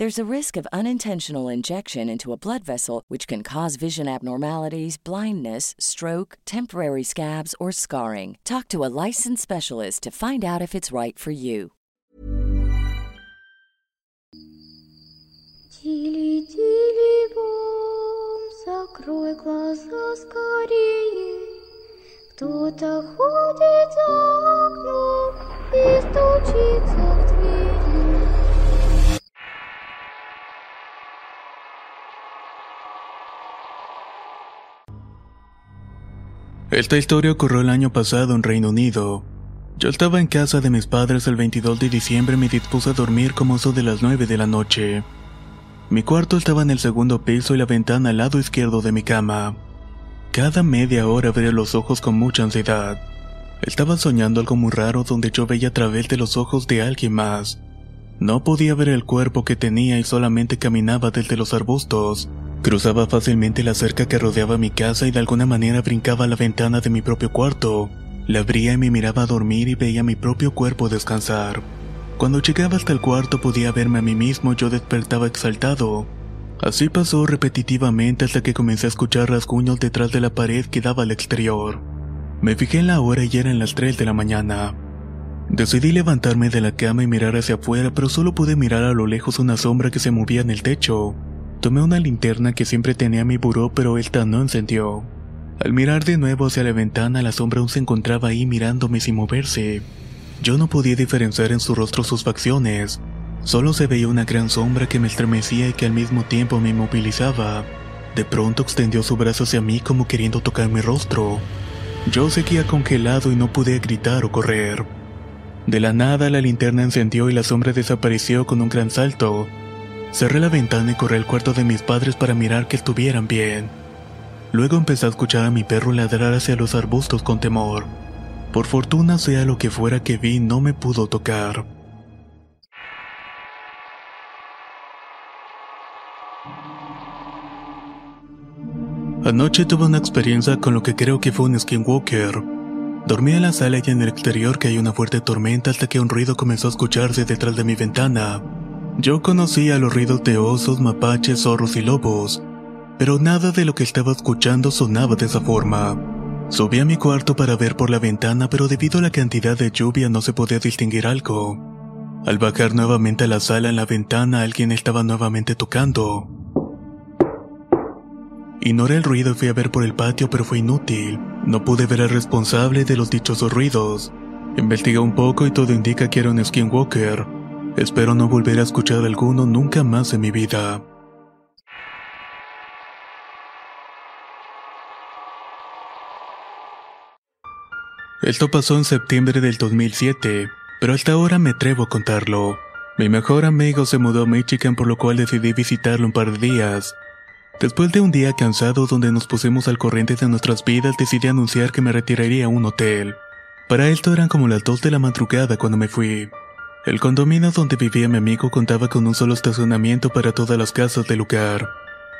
There's a risk of unintentional injection into a blood vessel, which can cause vision abnormalities, blindness, stroke, temporary scabs, or scarring. Talk to a licensed specialist to find out if it's right for you. Тили, тили, бом, закрой глаза скорее. Кто-то ходит за окном и стучится в Esta historia ocurrió el año pasado en Reino Unido. Yo estaba en casa de mis padres el 22 de diciembre y me dispuse a dormir como eso de las 9 de la noche. Mi cuarto estaba en el segundo piso y la ventana al lado izquierdo de mi cama. Cada media hora abría los ojos con mucha ansiedad. Estaba soñando algo muy raro donde yo veía a través de los ojos de alguien más. No podía ver el cuerpo que tenía y solamente caminaba desde los arbustos. Cruzaba fácilmente la cerca que rodeaba mi casa y de alguna manera brincaba a la ventana de mi propio cuarto. La abría y me miraba a dormir y veía mi propio cuerpo descansar. Cuando llegaba hasta el cuarto podía verme a mí mismo yo despertaba exaltado. Así pasó repetitivamente hasta que comencé a escuchar rasguños detrás de la pared que daba al exterior. Me fijé en la hora y eran las 3 de la mañana. Decidí levantarme de la cama y mirar hacia afuera, pero solo pude mirar a lo lejos una sombra que se movía en el techo. Tomé una linterna que siempre tenía en mi buró, pero esta no encendió. Al mirar de nuevo hacia la ventana, la sombra aún se encontraba ahí mirándome sin moverse. Yo no podía diferenciar en su rostro sus facciones. Solo se veía una gran sombra que me estremecía y que al mismo tiempo me inmovilizaba. De pronto extendió su brazo hacia mí como queriendo tocar mi rostro. Yo seguía congelado y no pude gritar o correr. De la nada la linterna encendió y la sombra desapareció con un gran salto. Cerré la ventana y corrí al cuarto de mis padres para mirar que estuvieran bien. Luego empecé a escuchar a mi perro ladrar hacia los arbustos con temor. Por fortuna, sea lo que fuera que vi, no me pudo tocar. Anoche tuve una experiencia con lo que creo que fue un skinwalker. Dormí en la sala y en el exterior que hay una fuerte tormenta hasta que un ruido comenzó a escucharse detrás de mi ventana. Yo conocía los ruidos de osos, mapaches, zorros y lobos, pero nada de lo que estaba escuchando sonaba de esa forma. Subí a mi cuarto para ver por la ventana, pero debido a la cantidad de lluvia no se podía distinguir algo. Al bajar nuevamente a la sala en la ventana, alguien estaba nuevamente tocando. Ignoré el ruido y fui a ver por el patio, pero fue inútil. No pude ver al responsable de los dichosos ruidos. Investigué un poco y todo indica que era un skinwalker. Espero no volver a escuchar alguno nunca más en mi vida. Esto pasó en septiembre del 2007, pero hasta ahora me atrevo a contarlo. Mi mejor amigo se mudó a Michigan por lo cual decidí visitarlo un par de días. Después de un día cansado donde nos pusimos al corriente de nuestras vidas, decidí anunciar que me retiraría a un hotel. Para esto eran como las 2 de la madrugada cuando me fui. El condominio donde vivía mi amigo contaba con un solo estacionamiento para todas las casas del lugar.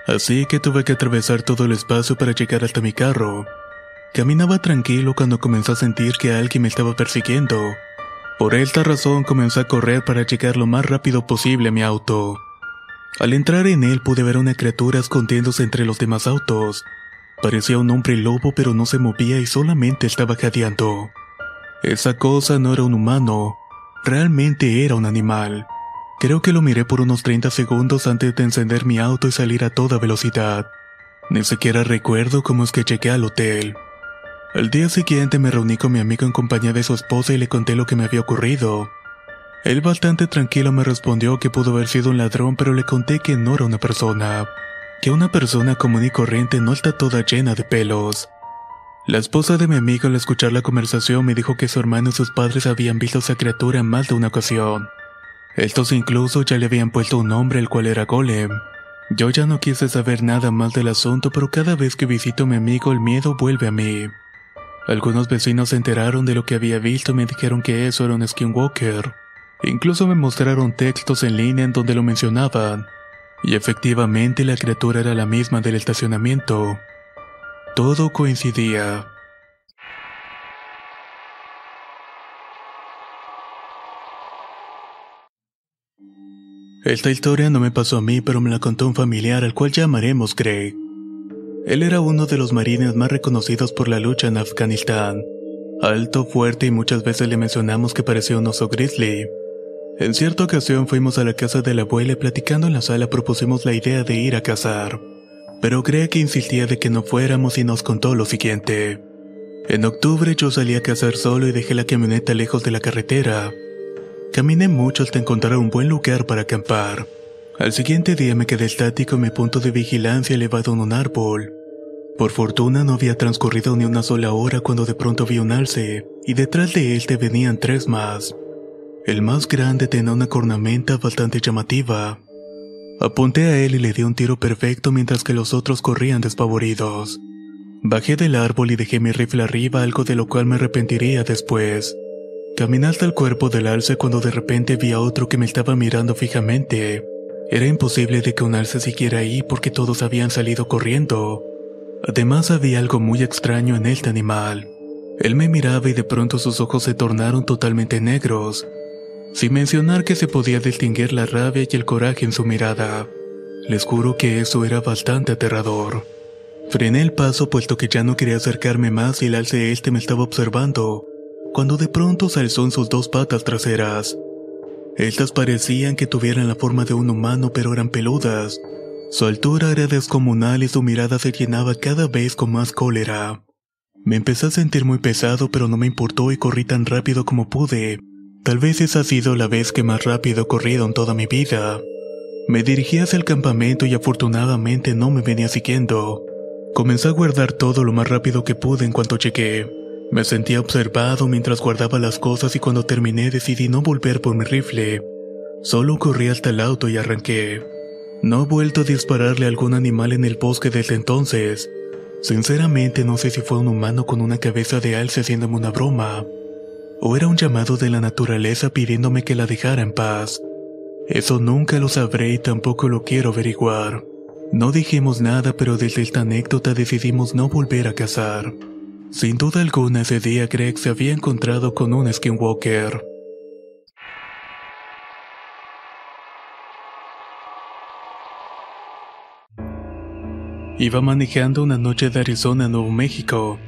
Así que tuve que atravesar todo el espacio para llegar hasta mi carro. Caminaba tranquilo cuando comencé a sentir que alguien me estaba persiguiendo. Por esta razón comencé a correr para llegar lo más rápido posible a mi auto. Al entrar en él pude ver una criatura escondiéndose entre los demás autos. Parecía un hombre lobo pero no se movía y solamente estaba jadeando. Esa cosa no era un humano, realmente era un animal. Creo que lo miré por unos 30 segundos antes de encender mi auto y salir a toda velocidad. Ni siquiera recuerdo cómo es que llegué al hotel. Al día siguiente me reuní con mi amigo en compañía de su esposa y le conté lo que me había ocurrido. Él bastante tranquilo me respondió que pudo haber sido un ladrón, pero le conté que no era una persona, que una persona común y corriente no está toda llena de pelos. La esposa de mi amigo al escuchar la conversación me dijo que su hermano y sus padres habían visto esa criatura en más de una ocasión. Estos incluso ya le habían puesto un nombre el cual era Golem. Yo ya no quise saber nada más del asunto, pero cada vez que visito a mi amigo el miedo vuelve a mí. Algunos vecinos se enteraron de lo que había visto y me dijeron que eso era un skinwalker. Incluso me mostraron textos en línea en donde lo mencionaban. Y efectivamente la criatura era la misma del estacionamiento. Todo coincidía. Esta historia no me pasó a mí, pero me la contó un familiar al cual llamaremos Greg. Él era uno de los marines más reconocidos por la lucha en Afganistán. Alto, fuerte y muchas veces le mencionamos que parecía un oso grizzly. En cierta ocasión fuimos a la casa de la abuela y platicando en la sala propusimos la idea de ir a cazar. Pero Greg insistía de que no fuéramos y nos contó lo siguiente. En octubre yo salí a cazar solo y dejé la camioneta lejos de la carretera. Caminé mucho hasta encontrar un buen lugar para acampar. Al siguiente día me quedé estático en mi punto de vigilancia elevado en un árbol. Por fortuna no había transcurrido ni una sola hora cuando de pronto vi un alce, y detrás de él te venían tres más. El más grande tenía una cornamenta bastante llamativa. Apunté a él y le di un tiro perfecto mientras que los otros corrían despavoridos. Bajé del árbol y dejé mi rifle arriba, algo de lo cual me arrepentiría después. Caminé hasta el cuerpo del alce cuando de repente vi a otro que me estaba mirando fijamente. Era imposible de que un alce siguiera ahí porque todos habían salido corriendo. Además había algo muy extraño en este animal. Él me miraba y de pronto sus ojos se tornaron totalmente negros, sin mencionar que se podía distinguir la rabia y el coraje en su mirada. Les juro que eso era bastante aterrador. Frené el paso puesto que ya no quería acercarme más y el alce este me estaba observando, cuando de pronto se alzó en sus dos patas traseras. Estas parecían que tuvieran la forma de un humano pero eran peludas. Su altura era descomunal y su mirada se llenaba cada vez con más cólera. Me empecé a sentir muy pesado pero no me importó y corrí tan rápido como pude. Tal vez esa ha sido la vez que más rápido he corrido en toda mi vida. Me dirigí hacia el campamento y afortunadamente no me venía siguiendo. Comencé a guardar todo lo más rápido que pude en cuanto llegué. Me sentía observado mientras guardaba las cosas y cuando terminé decidí no volver por mi rifle. Solo corrí hasta el auto y arranqué. No he vuelto a dispararle a algún animal en el bosque desde entonces. Sinceramente no sé si fue un humano con una cabeza de alce haciéndome una broma o era un llamado de la naturaleza pidiéndome que la dejara en paz. Eso nunca lo sabré y tampoco lo quiero averiguar. No dijimos nada, pero desde esta anécdota decidimos no volver a cazar. Sin duda alguna ese día Greg se había encontrado con un skinwalker. Iba manejando una noche de Arizona, Nuevo México,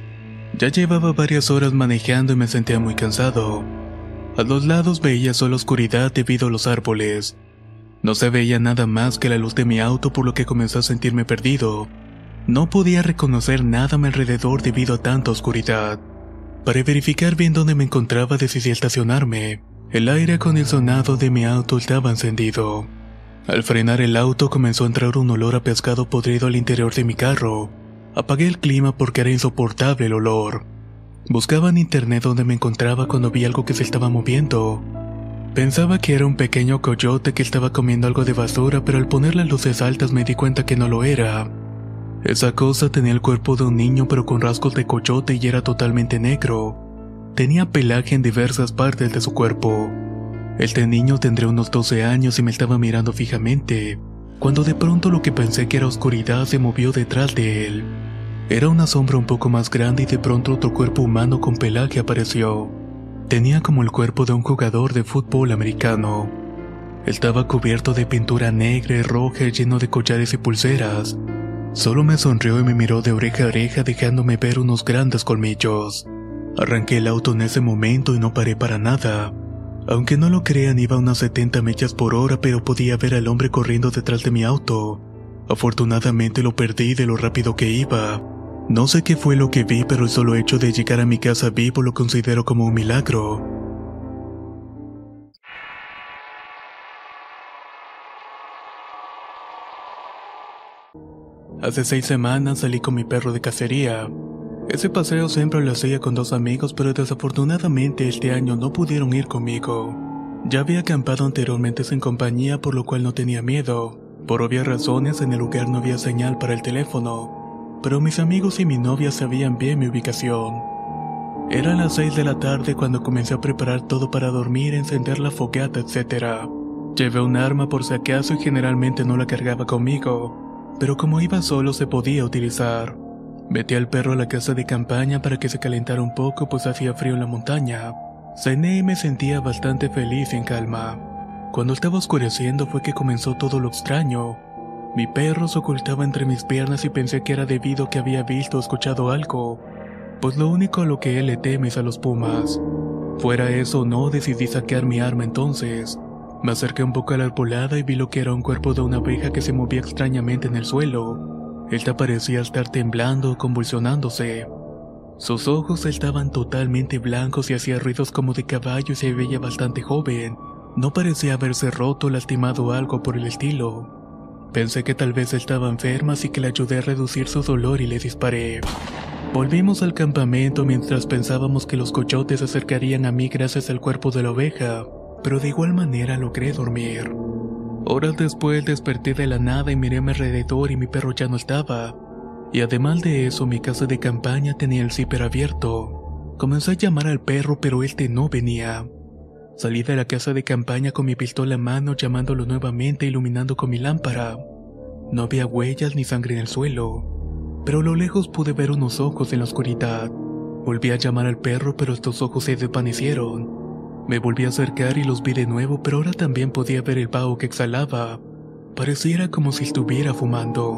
ya llevaba varias horas manejando y me sentía muy cansado. A los lados veía solo oscuridad debido a los árboles. No se veía nada más que la luz de mi auto por lo que comencé a sentirme perdido. No podía reconocer nada a mi alrededor debido a tanta oscuridad. Para verificar bien dónde me encontraba decidí estacionarme. El aire acondicionado de mi auto estaba encendido. Al frenar el auto comenzó a entrar un olor a pescado podrido al interior de mi carro. Apagué el clima porque era insoportable el olor. Buscaba en internet donde me encontraba cuando vi algo que se estaba moviendo. Pensaba que era un pequeño coyote que estaba comiendo algo de basura, pero al poner las luces altas me di cuenta que no lo era. Esa cosa tenía el cuerpo de un niño pero con rasgos de coyote y era totalmente negro. Tenía pelaje en diversas partes de su cuerpo. Este niño tendría unos 12 años y me estaba mirando fijamente cuando de pronto lo que pensé que era oscuridad se movió detrás de él. Era una sombra un poco más grande y de pronto otro cuerpo humano con pelaje apareció. Tenía como el cuerpo de un jugador de fútbol americano. Estaba cubierto de pintura negra y roja lleno de collares y pulseras. Solo me sonrió y me miró de oreja a oreja dejándome ver unos grandes colmillos. Arranqué el auto en ese momento y no paré para nada. Aunque no lo crean, iba a unas 70 millas por hora, pero podía ver al hombre corriendo detrás de mi auto. Afortunadamente lo perdí de lo rápido que iba. No sé qué fue lo que vi, pero el solo hecho de llegar a mi casa vivo lo considero como un milagro. Hace seis semanas salí con mi perro de cacería. Ese paseo siempre lo hacía con dos amigos, pero desafortunadamente este año no pudieron ir conmigo. Ya había acampado anteriormente sin compañía, por lo cual no tenía miedo. Por obvias razones, en el lugar no había señal para el teléfono, pero mis amigos y mi novia sabían bien mi ubicación. Eran las seis de la tarde cuando comencé a preparar todo para dormir, encender la fogata, etc. Llevé un arma por si acaso y generalmente no la cargaba conmigo, pero como iba solo se podía utilizar. Metí al perro a la casa de campaña para que se calentara un poco pues hacía frío en la montaña. Cené y me sentía bastante feliz y en calma. Cuando estaba oscureciendo fue que comenzó todo lo extraño. Mi perro se ocultaba entre mis piernas y pensé que era debido a que había visto o escuchado algo, pues lo único a lo que él le teme es a los pumas. Fuera eso o no, decidí saquear mi arma entonces. Me acerqué un poco a la arbolada y vi lo que era un cuerpo de una abeja que se movía extrañamente en el suelo. Esta parecía estar temblando, convulsionándose. Sus ojos estaban totalmente blancos y hacía ruidos como de caballo y se veía bastante joven. No parecía haberse roto o lastimado algo por el estilo. Pensé que tal vez estaba enferma así que le ayudé a reducir su dolor y le disparé. Volvimos al campamento mientras pensábamos que los coyotes se acercarían a mí gracias al cuerpo de la oveja, pero de igual manera logré dormir. Horas después desperté de la nada y miré a mi alrededor y mi perro ya no estaba. Y además de eso, mi casa de campaña tenía el zipper abierto. Comencé a llamar al perro, pero este no venía. Salí de la casa de campaña con mi pistola en mano, llamándolo nuevamente, iluminando con mi lámpara. No había huellas ni sangre en el suelo pero a lo lejos pude ver unos ojos en la oscuridad. Volví a llamar al perro, pero estos ojos se desvanecieron. Me volví a acercar y los vi de nuevo, pero ahora también podía ver el vaho que exhalaba. Pareciera como si estuviera fumando.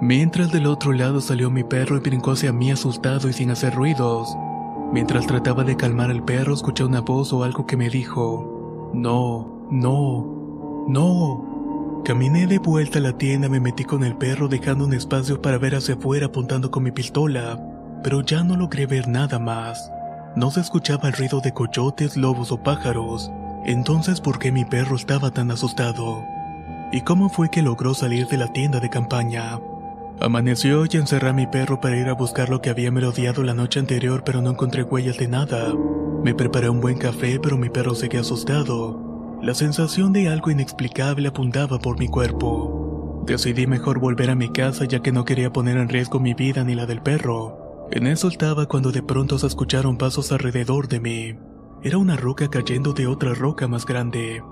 Mientras del otro lado salió mi perro y brincó hacia mí asustado y sin hacer ruidos. Mientras trataba de calmar al perro, escuché una voz o algo que me dijo, No, no, no. Caminé de vuelta a la tienda, me metí con el perro dejando un espacio para ver hacia afuera apuntando con mi pistola, pero ya no logré ver nada más. No se escuchaba el ruido de coyotes, lobos o pájaros. Entonces, ¿por qué mi perro estaba tan asustado? ¿Y cómo fue que logró salir de la tienda de campaña? Amaneció y encerré a mi perro para ir a buscar lo que había merodeado la noche anterior, pero no encontré huellas de nada. Me preparé un buen café, pero mi perro seguía asustado. La sensación de algo inexplicable apuntaba por mi cuerpo. Decidí mejor volver a mi casa ya que no quería poner en riesgo mi vida ni la del perro. En eso estaba cuando de pronto se escucharon pasos alrededor de mí. Era una roca cayendo de otra roca más grande.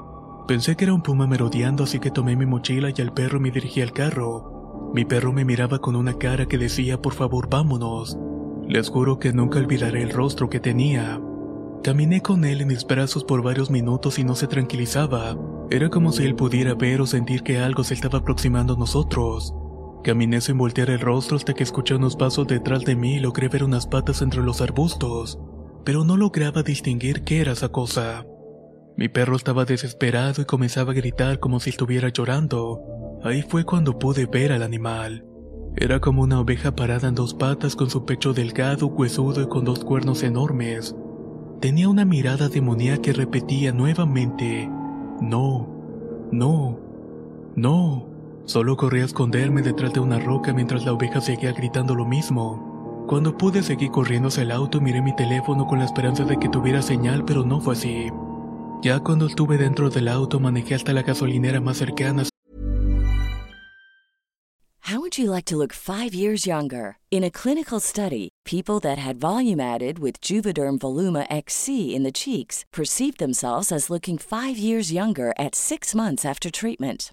Pensé que era un puma merodeando así que tomé mi mochila y al perro me dirigí al carro. Mi perro me miraba con una cara que decía por favor vámonos. Les juro que nunca olvidaré el rostro que tenía. Caminé con él en mis brazos por varios minutos y no se tranquilizaba. Era como si él pudiera ver o sentir que algo se estaba aproximando a nosotros. Caminé sin voltear el rostro hasta que escuché unos pasos detrás de mí y logré ver unas patas entre los arbustos, pero no lograba distinguir qué era esa cosa. Mi perro estaba desesperado y comenzaba a gritar como si estuviera llorando. Ahí fue cuando pude ver al animal. Era como una oveja parada en dos patas con su pecho delgado, huesudo y con dos cuernos enormes. Tenía una mirada demoníaca que repetía nuevamente, no, no, no. Solo corrí a esconderme detrás de una roca mientras la oveja seguía gritando lo mismo. Cuando pude seguir corriendo hacia el auto miré mi teléfono con la esperanza de que tuviera señal, pero no fue así. Ya cuando estuve dentro del auto manejé hasta la gasolinera más cercana How would you like to look five years younger? In a clinical study, people that had volume added with Juvederm Voluma XC in the cheeks perceived themselves as looking five years younger at six months after treatment.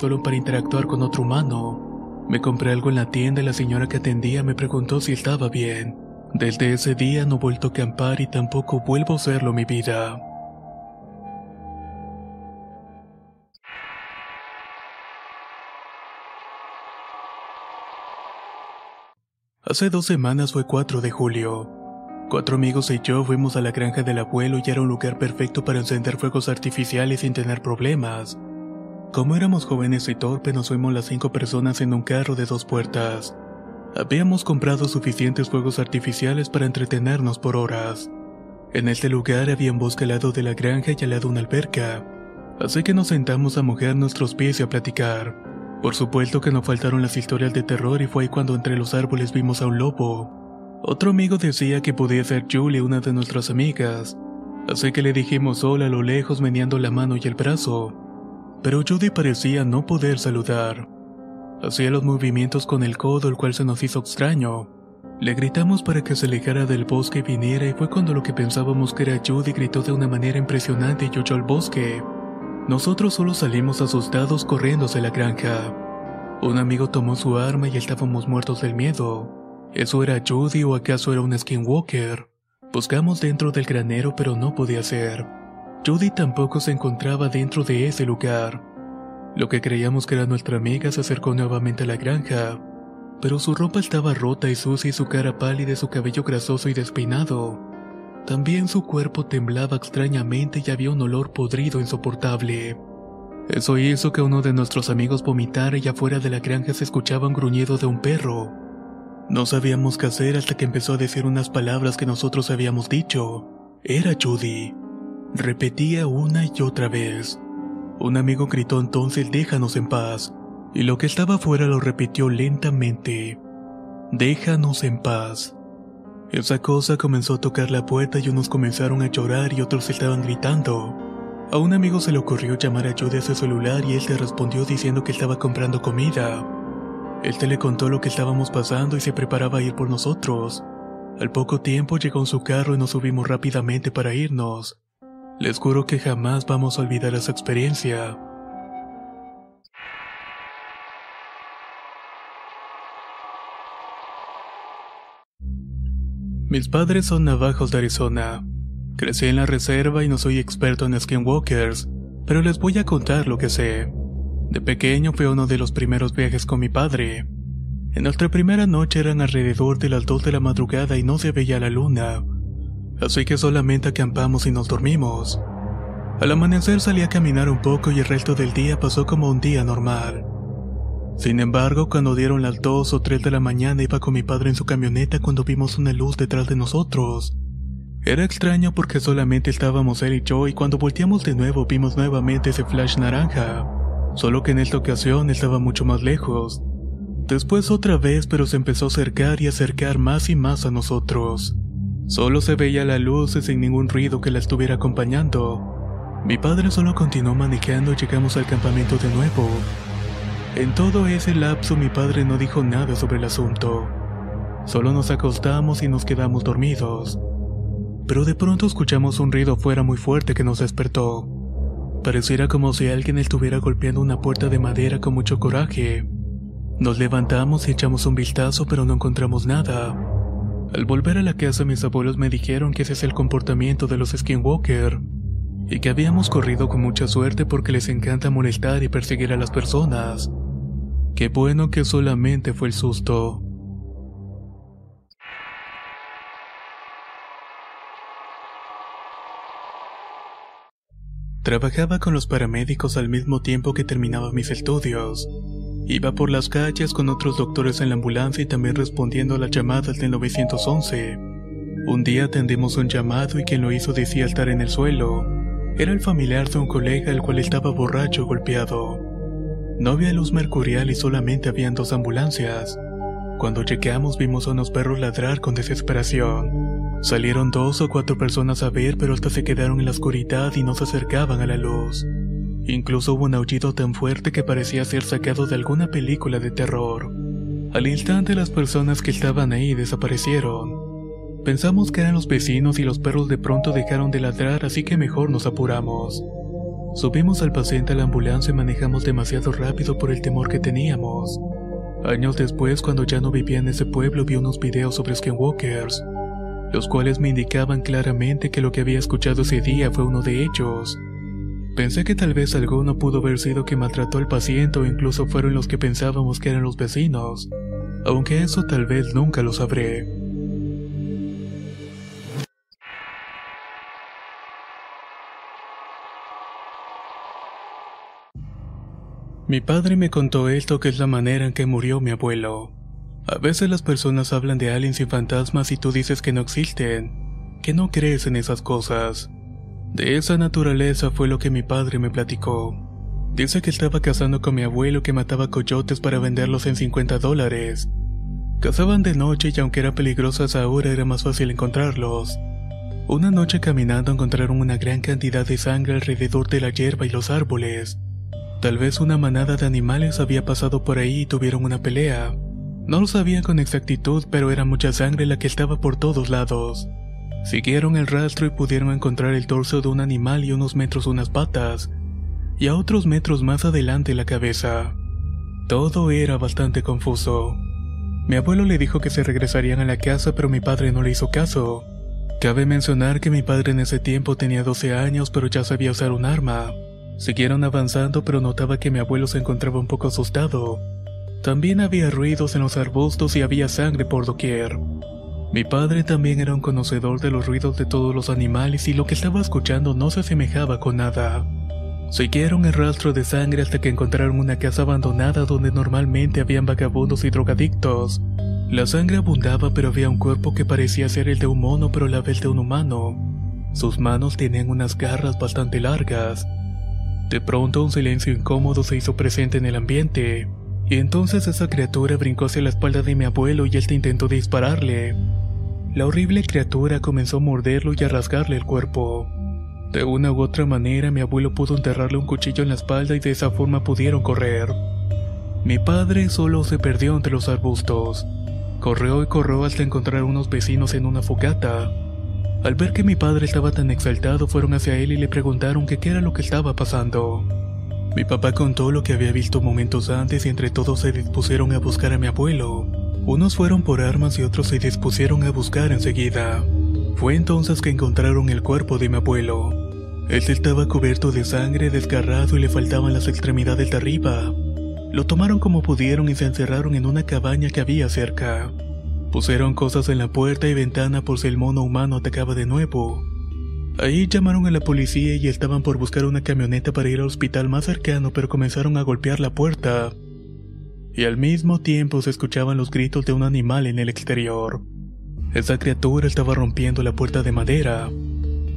Solo para interactuar con otro humano. Me compré algo en la tienda y la señora que atendía me preguntó si estaba bien. Desde ese día no he vuelto a acampar y tampoco vuelvo a hacerlo en mi vida. Hace dos semanas fue 4 de julio. Cuatro amigos y yo fuimos a la granja del abuelo y era un lugar perfecto para encender fuegos artificiales sin tener problemas. Como éramos jóvenes y torpes, nos fuimos las cinco personas en un carro de dos puertas. Habíamos comprado suficientes fuegos artificiales para entretenernos por horas. En este lugar había un bosque al lado de la granja y al lado una alberca, así que nos sentamos a mojar nuestros pies y a platicar. Por supuesto que no faltaron las historias de terror y fue ahí cuando entre los árboles vimos a un lobo. Otro amigo decía que podía ser Julie, una de nuestras amigas, así que le dijimos hola a lo lejos meneando la mano y el brazo. Pero Judy parecía no poder saludar. Hacía los movimientos con el codo, el cual se nos hizo extraño. Le gritamos para que se alejara del bosque y viniera y fue cuando lo que pensábamos que era Judy gritó de una manera impresionante y huyó al bosque. Nosotros solo salimos asustados corriendo hacia la granja. Un amigo tomó su arma y estábamos muertos del miedo. ¿Eso era Judy o acaso era un skinwalker? Buscamos dentro del granero pero no podía ser. Judy tampoco se encontraba dentro de ese lugar. Lo que creíamos que era nuestra amiga se acercó nuevamente a la granja, pero su ropa estaba rota y sucia y su cara pálida y su cabello grasoso y despeinado. También su cuerpo temblaba extrañamente y había un olor podrido insoportable. Eso hizo que uno de nuestros amigos vomitara y afuera de la granja se escuchaba un gruñido de un perro. No sabíamos qué hacer hasta que empezó a decir unas palabras que nosotros habíamos dicho. Era Judy. Repetía una y otra vez. Un amigo gritó entonces déjanos en paz, y lo que estaba afuera lo repitió lentamente. Déjanos en paz. Esa cosa comenzó a tocar la puerta y unos comenzaron a llorar y otros estaban gritando. A un amigo se le ocurrió llamar a Judy a su celular y él le respondió diciendo que estaba comprando comida. Él le contó lo que estábamos pasando y se preparaba a ir por nosotros. Al poco tiempo llegó en su carro y nos subimos rápidamente para irnos. Les juro que jamás vamos a olvidar esa experiencia. Mis padres son navajos de Arizona. Crecí en la reserva y no soy experto en skinwalkers, pero les voy a contar lo que sé. De pequeño fue uno de los primeros viajes con mi padre. En nuestra primera noche eran alrededor de las 2 de la madrugada y no se veía la luna, así que solamente acampamos y nos dormimos. Al amanecer salí a caminar un poco y el resto del día pasó como un día normal. Sin embargo, cuando dieron las 2 o 3 de la mañana iba con mi padre en su camioneta cuando vimos una luz detrás de nosotros. Era extraño porque solamente estábamos él y yo y cuando volteamos de nuevo vimos nuevamente ese flash naranja, solo que en esta ocasión estaba mucho más lejos. Después otra vez pero se empezó a acercar y acercar más y más a nosotros. Solo se veía la luz y sin ningún ruido que la estuviera acompañando. Mi padre solo continuó manejando y llegamos al campamento de nuevo. En todo ese lapso mi padre no dijo nada sobre el asunto. Solo nos acostamos y nos quedamos dormidos. Pero de pronto escuchamos un ruido fuera muy fuerte que nos despertó. Pareciera como si alguien estuviera golpeando una puerta de madera con mucho coraje. Nos levantamos y echamos un vistazo pero no encontramos nada. Al volver a la casa mis abuelos me dijeron que ese es el comportamiento de los skinwalker y que habíamos corrido con mucha suerte porque les encanta molestar y perseguir a las personas. Qué bueno que solamente fue el susto. Trabajaba con los paramédicos al mismo tiempo que terminaba mis estudios. Iba por las calles con otros doctores en la ambulancia y también respondiendo a las llamadas del 911. Un día atendimos un llamado y quien lo hizo decía estar en el suelo. Era el familiar de un colega el cual estaba borracho golpeado. No había luz mercurial y solamente habían dos ambulancias. Cuando chequeamos vimos a unos perros ladrar con desesperación. Salieron dos o cuatro personas a ver, pero hasta se quedaron en la oscuridad y no se acercaban a la luz. Incluso hubo un aullido tan fuerte que parecía ser sacado de alguna película de terror. Al instante las personas que estaban ahí desaparecieron. Pensamos que eran los vecinos y los perros de pronto dejaron de ladrar, así que mejor nos apuramos. Subimos al paciente a la ambulancia y manejamos demasiado rápido por el temor que teníamos. Años después, cuando ya no vivía en ese pueblo, vi unos videos sobre skinwalkers, los cuales me indicaban claramente que lo que había escuchado ese día fue uno de ellos. Pensé que tal vez alguno pudo haber sido que maltrató al paciente o incluso fueron los que pensábamos que eran los vecinos, aunque eso tal vez nunca lo sabré. Mi padre me contó esto que es la manera en que murió mi abuelo. A veces las personas hablan de aliens y fantasmas y tú dices que no existen, que no crees en esas cosas. De esa naturaleza fue lo que mi padre me platicó. Dice que estaba cazando con mi abuelo que mataba coyotes para venderlos en 50 dólares. Cazaban de noche y aunque eran peligrosas ahora era más fácil encontrarlos. Una noche caminando encontraron una gran cantidad de sangre alrededor de la hierba y los árboles. Tal vez una manada de animales había pasado por ahí y tuvieron una pelea. No lo sabían con exactitud, pero era mucha sangre la que estaba por todos lados. Siguieron el rastro y pudieron encontrar el torso de un animal y unos metros unas patas, y a otros metros más adelante la cabeza. Todo era bastante confuso. Mi abuelo le dijo que se regresarían a la casa, pero mi padre no le hizo caso. Cabe mencionar que mi padre en ese tiempo tenía 12 años, pero ya sabía usar un arma. Siguieron avanzando pero notaba que mi abuelo se encontraba un poco asustado. También había ruidos en los arbustos y había sangre por doquier. Mi padre también era un conocedor de los ruidos de todos los animales y lo que estaba escuchando no se asemejaba con nada. Siguieron el rastro de sangre hasta que encontraron una casa abandonada donde normalmente habían vagabundos y drogadictos. La sangre abundaba pero había un cuerpo que parecía ser el de un mono pero la vez de un humano. Sus manos tenían unas garras bastante largas. De pronto un silencio incómodo se hizo presente en el ambiente, y entonces esa criatura brincó hacia la espalda de mi abuelo y él intentó dispararle. La horrible criatura comenzó a morderlo y a rasgarle el cuerpo. De una u otra manera mi abuelo pudo enterrarle un cuchillo en la espalda y de esa forma pudieron correr. Mi padre solo se perdió entre los arbustos. Corrió y corrió hasta encontrar unos vecinos en una fogata. Al ver que mi padre estaba tan exaltado, fueron hacia él y le preguntaron que qué era lo que estaba pasando. Mi papá contó lo que había visto momentos antes y entre todos se dispusieron a buscar a mi abuelo. Unos fueron por armas y otros se dispusieron a buscar enseguida. Fue entonces que encontraron el cuerpo de mi abuelo. Él estaba cubierto de sangre, desgarrado y le faltaban las extremidades de arriba. Lo tomaron como pudieron y se encerraron en una cabaña que había cerca. Pusieron cosas en la puerta y ventana por si el mono humano atacaba de nuevo. Ahí llamaron a la policía y estaban por buscar una camioneta para ir al hospital más cercano, pero comenzaron a golpear la puerta. Y al mismo tiempo se escuchaban los gritos de un animal en el exterior. Esa criatura estaba rompiendo la puerta de madera.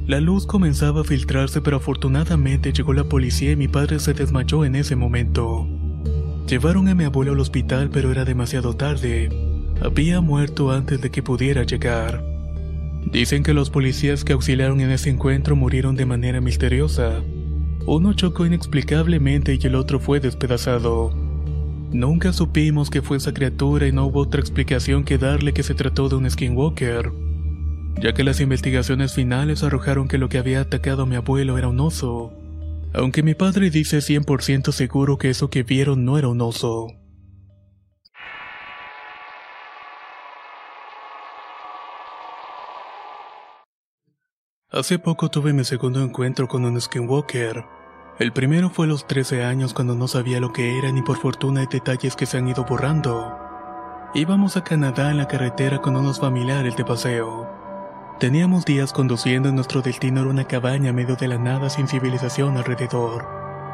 La luz comenzaba a filtrarse, pero afortunadamente llegó la policía y mi padre se desmayó en ese momento. Llevaron a mi abuelo al hospital, pero era demasiado tarde había muerto antes de que pudiera llegar. Dicen que los policías que auxiliaron en ese encuentro murieron de manera misteriosa. Uno chocó inexplicablemente y el otro fue despedazado. Nunca supimos que fue esa criatura y no hubo otra explicación que darle que se trató de un skinwalker, ya que las investigaciones finales arrojaron que lo que había atacado a mi abuelo era un oso, aunque mi padre dice 100% seguro que eso que vieron no era un oso. Hace poco tuve mi segundo encuentro con un skinwalker. El primero fue a los 13 años cuando no sabía lo que era ni por fortuna hay detalles que se han ido borrando. Íbamos a Canadá en la carretera con unos familiares de paseo. Teníamos días conduciendo y nuestro destino era una cabaña medio de la nada sin civilización alrededor.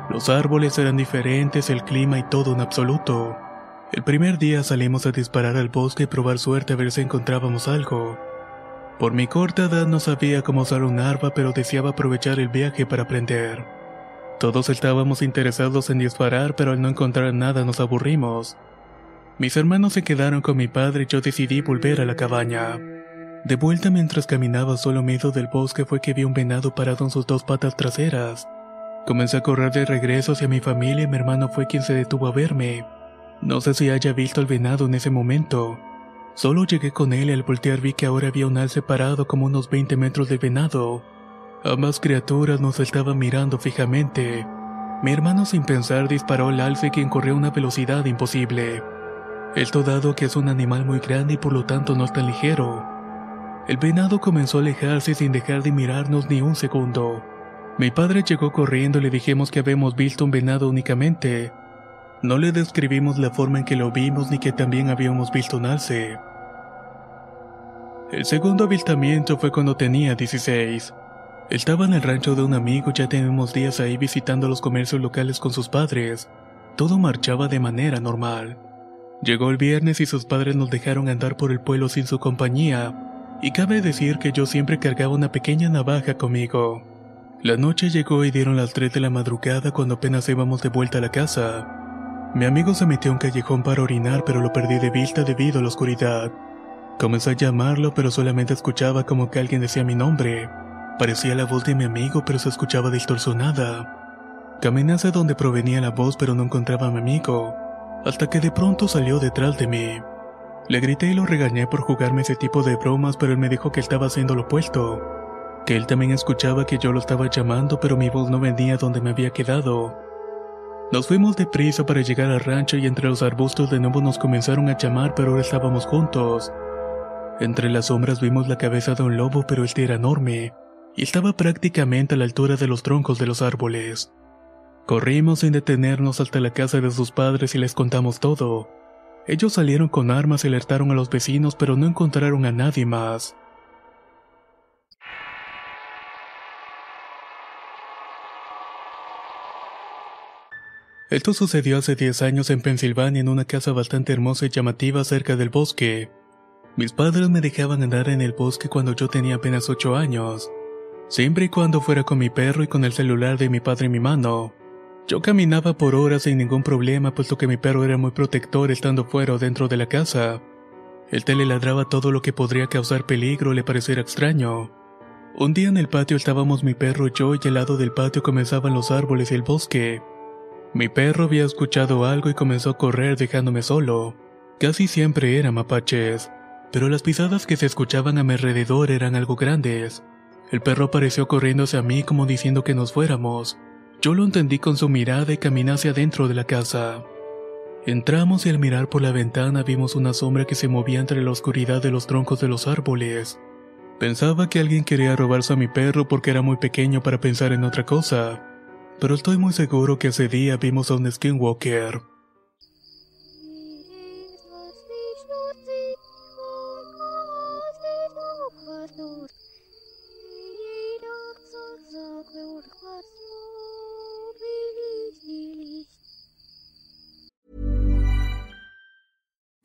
Los árboles eran diferentes, el clima y todo en absoluto. El primer día salimos a disparar al bosque y probar suerte a ver si encontrábamos algo. Por mi corta edad no sabía cómo usar un arma, pero deseaba aprovechar el viaje para aprender. Todos estábamos interesados en disparar, pero al no encontrar nada nos aburrimos. Mis hermanos se quedaron con mi padre y yo decidí volver a la cabaña. De vuelta mientras caminaba solo medio del bosque fue que vi un venado parado en sus dos patas traseras. Comencé a correr de regreso hacia mi familia y mi hermano fue quien se detuvo a verme. No sé si haya visto al venado en ese momento. Solo llegué con él y al voltear vi que ahora había un alce parado como unos 20 metros del venado. Ambas criaturas nos estaban mirando fijamente. Mi hermano sin pensar disparó al alce quien corrió a una velocidad imposible. Esto dado que es un animal muy grande y por lo tanto no es tan ligero. El venado comenzó a alejarse sin dejar de mirarnos ni un segundo. Mi padre llegó corriendo y le dijimos que habíamos visto un venado únicamente, no le describimos la forma en que lo vimos ni que también habíamos visto un alce. El segundo avistamiento fue cuando tenía 16. Estaba en el rancho de un amigo, ya tenemos días ahí visitando los comercios locales con sus padres. Todo marchaba de manera normal. Llegó el viernes y sus padres nos dejaron andar por el pueblo sin su compañía, y cabe decir que yo siempre cargaba una pequeña navaja conmigo. La noche llegó y dieron las 3 de la madrugada cuando apenas íbamos de vuelta a la casa. Mi amigo se metió a un callejón para orinar, pero lo perdí de vista debido a la oscuridad. Comencé a llamarlo, pero solamente escuchaba como que alguien decía mi nombre. Parecía la voz de mi amigo, pero se escuchaba distorsionada. Caminé hacia donde provenía la voz, pero no encontraba a mi amigo, hasta que de pronto salió detrás de mí. Le grité y lo regañé por jugarme ese tipo de bromas, pero él me dijo que estaba haciendo lo opuesto. Que él también escuchaba que yo lo estaba llamando, pero mi voz no venía donde me había quedado. Nos fuimos deprisa para llegar al rancho y entre los arbustos de nuevo nos comenzaron a llamar, pero ahora estábamos juntos. Entre las sombras vimos la cabeza de un lobo, pero este era enorme, y estaba prácticamente a la altura de los troncos de los árboles. Corrimos sin detenernos hasta la casa de sus padres y les contamos todo. Ellos salieron con armas y alertaron a los vecinos, pero no encontraron a nadie más. Esto sucedió hace 10 años en Pensilvania en una casa bastante hermosa y llamativa cerca del bosque. Mis padres me dejaban andar en el bosque cuando yo tenía apenas 8 años, siempre y cuando fuera con mi perro y con el celular de mi padre en mi mano. Yo caminaba por horas sin ningún problema puesto que mi perro era muy protector estando fuera o dentro de la casa. El tele ladraba todo lo que podría causar peligro o le pareciera extraño. Un día en el patio estábamos mi perro y yo y al lado del patio comenzaban los árboles y el bosque. Mi perro había escuchado algo y comenzó a correr dejándome solo. Casi siempre eran mapaches, pero las pisadas que se escuchaban a mi alrededor eran algo grandes. El perro apareció corriendo hacia mí como diciendo que nos fuéramos. Yo lo entendí con su mirada y caminé hacia adentro de la casa. Entramos y al mirar por la ventana vimos una sombra que se movía entre la oscuridad de los troncos de los árboles. Pensaba que alguien quería robarse a mi perro porque era muy pequeño para pensar en otra cosa pero estoy muy seguro que ese día vimos a un skinwalker.